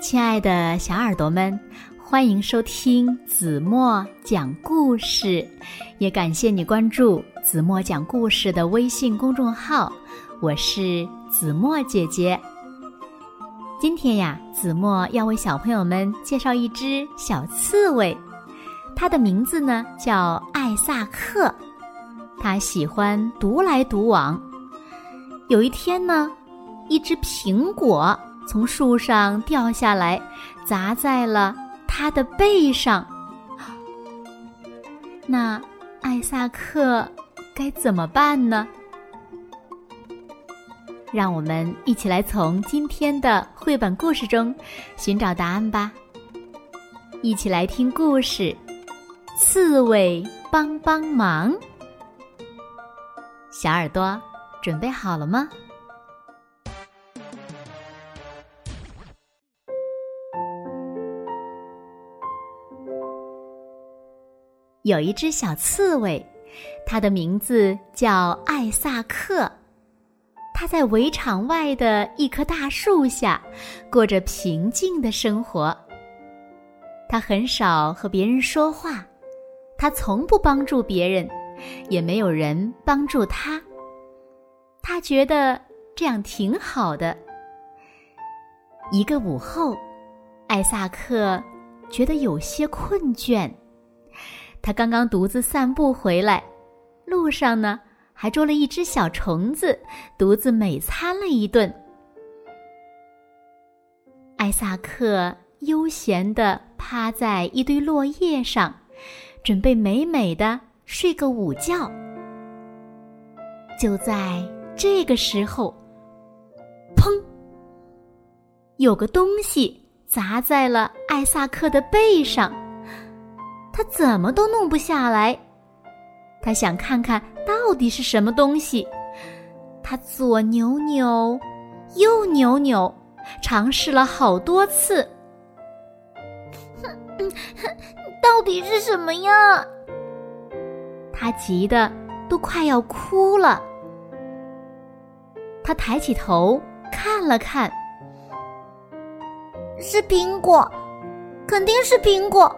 亲爱的小耳朵们，欢迎收听子墨讲故事，也感谢你关注子墨讲故事的微信公众号。我是子墨姐姐。今天呀，子墨要为小朋友们介绍一只小刺猬，它的名字呢叫艾萨克，它喜欢独来独往。有一天呢，一只苹果。从树上掉下来，砸在了他的背上。那艾萨克该怎么办呢？让我们一起来从今天的绘本故事中寻找答案吧。一起来听故事：刺猬帮帮忙。小耳朵准备好了吗？有一只小刺猬，它的名字叫艾萨克。它在围场外的一棵大树下，过着平静的生活。它很少和别人说话，它从不帮助别人，也没有人帮助它。他觉得这样挺好的。一个午后，艾萨克觉得有些困倦。他刚刚独自散步回来，路上呢还捉了一只小虫子，独自美餐了一顿。艾萨克悠闲地趴在一堆落叶上，准备美美的睡个午觉。就在这个时候，砰！有个东西砸在了艾萨克的背上。他怎么都弄不下来，他想看看到底是什么东西。他左扭扭，右扭扭，尝试了好多次。到底是什么呀？他急得都快要哭了。他抬起头看了看，是苹果，肯定是苹果。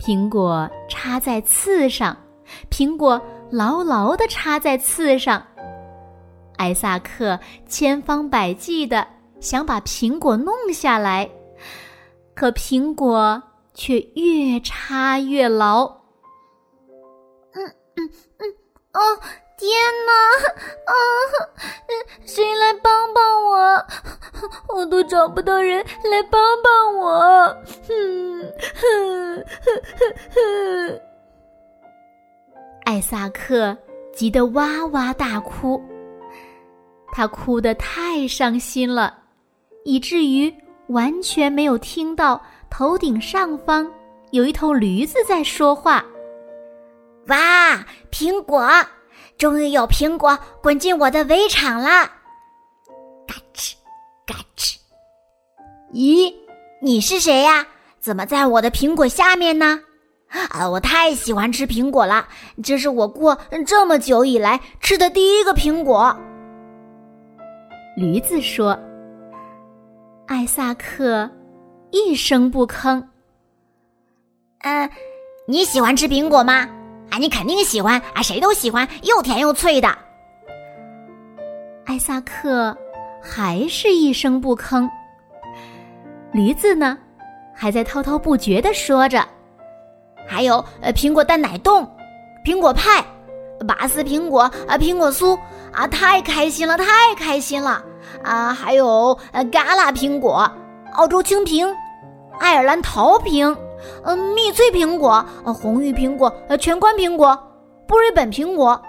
苹果插在刺上，苹果牢牢地插在刺上。艾萨克千方百计地想把苹果弄下来，可苹果却越插越牢。嗯嗯嗯，哦，天哪！啊，谁来帮帮我？我都找不到人来帮帮我。哼哼哼哼哼！艾萨克急得哇哇大哭，他哭得太伤心了，以至于完全没有听到头顶上方有一头驴子在说话。哇，苹果！终于有苹果滚进我的围场了！嘎吱。嘎吱！咦，你是谁呀？怎么在我的苹果下面呢？啊，我太喜欢吃苹果了，这是我过这么久以来吃的第一个苹果。驴子说：“艾萨克一声不吭。”嗯，你喜欢吃苹果吗？啊，你肯定喜欢啊，谁都喜欢又甜又脆的。艾萨克。还是一声不吭。驴子呢，还在滔滔不绝的说着：“还有呃，苹果蛋奶冻，苹果派，拔丝苹果啊，苹果酥啊，太开心了，太开心了啊！还有呃，嘎啦苹果，澳洲青苹，爱尔兰桃苹，嗯，蜜脆苹果，呃红玉苹果，呃，全冠苹果，布瑞本苹果，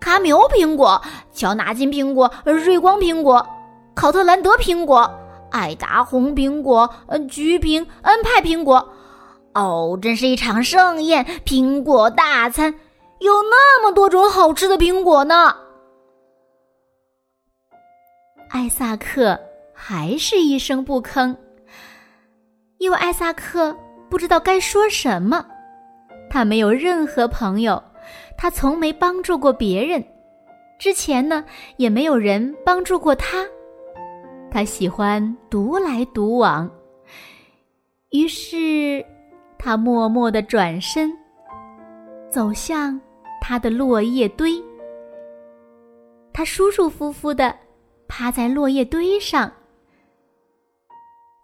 卡米欧苹果，乔纳金苹果，呃瑞光苹果。”考特兰德苹果、爱达红苹果、呃橘苹、恩派苹果，哦，真是一场盛宴！苹果大餐，有那么多种好吃的苹果呢。艾萨克还是一声不吭，因为艾萨克不知道该说什么。他没有任何朋友，他从没帮助过别人，之前呢，也没有人帮助过他。他喜欢独来独往。于是，他默默的转身，走向他的落叶堆。他舒舒服服的趴在落叶堆上。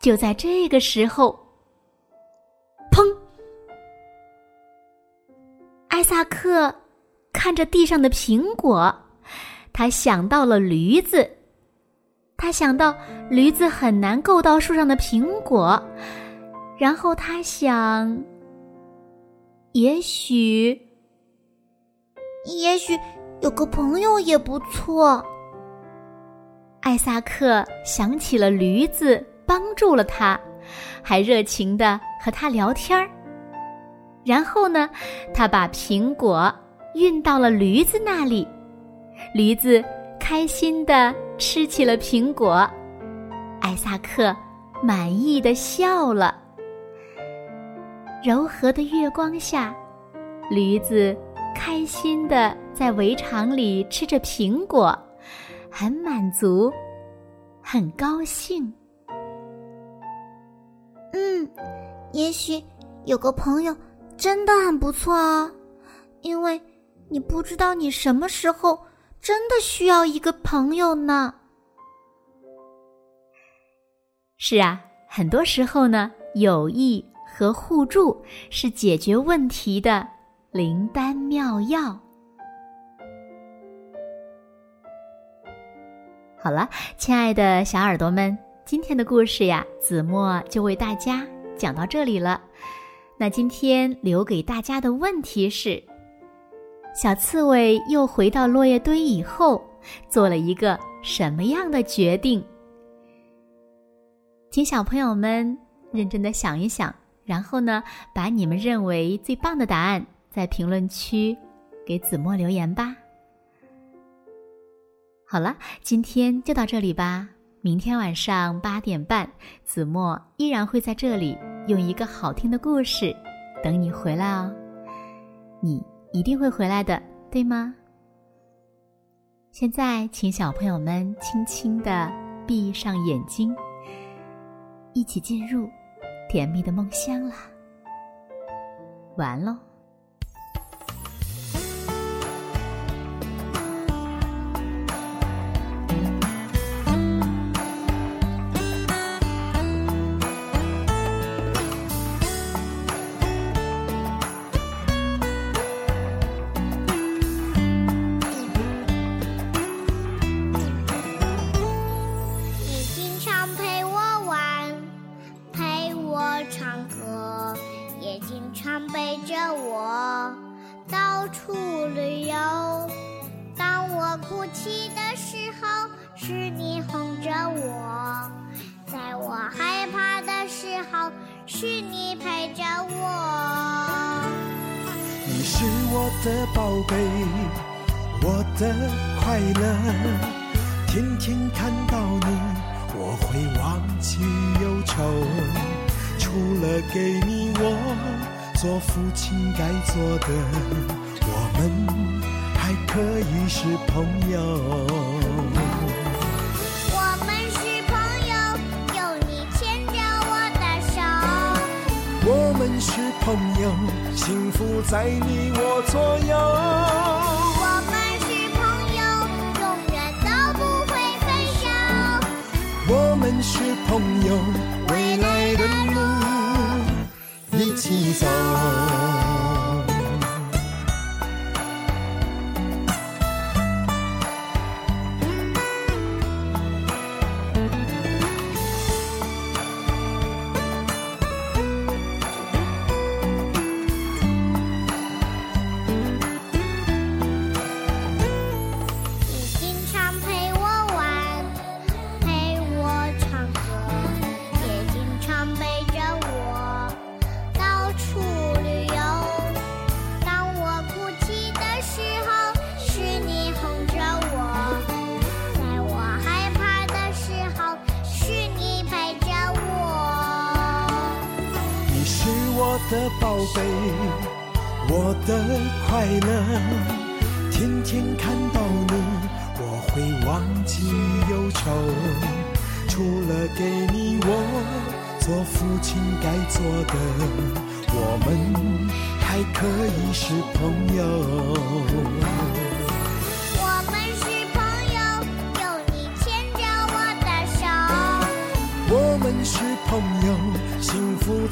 就在这个时候，艾萨克看着地上的苹果，他想到了驴子。他想到驴子很难够到树上的苹果。然后他想，也许，也许有个朋友也不错。艾萨克想起了驴子，帮助了他，还热情的和他聊天儿。然后呢，他把苹果运到了驴子那里，驴子开心的吃起了苹果，艾萨克满意的笑了。柔和的月光下，驴子开心的在围场里吃着苹果，很满足，很高兴。嗯，也许有个朋友真的很不错哦，因为你不知道你什么时候真的需要一个朋友呢。是啊，很多时候呢，友谊。和互助是解决问题的灵丹妙药。好了，亲爱的小耳朵们，今天的故事呀，子墨就为大家讲到这里了。那今天留给大家的问题是：小刺猬又回到落叶堆以后，做了一个什么样的决定？请小朋友们认真的想一想。然后呢，把你们认为最棒的答案在评论区给子墨留言吧。好了，今天就到这里吧。明天晚上八点半，子墨依然会在这里用一个好听的故事等你回来哦。你一定会回来的，对吗？现在，请小朋友们轻轻的闭上眼睛，一起进入。甜蜜的梦乡啦，完喽。我到处旅游当我哭泣的时候是你哄着我在我害怕的时候是你陪着我。你是我的宝贝我的快乐天天看到你我会忘记忧愁。除了给你我做父亲该做的，我们还可以是朋友。我们是朋友，有你牵着我的手。我们是朋友幸福在你我左右。我们是朋友，永远都不会分手。我们是朋友，未来的路起走。我的宝贝，我的快乐，天天看到你，我会忘记忧愁。除了给你我做父亲该做的，我们还可以是朋友。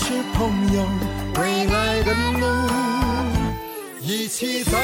是朋友，未来的路一起走。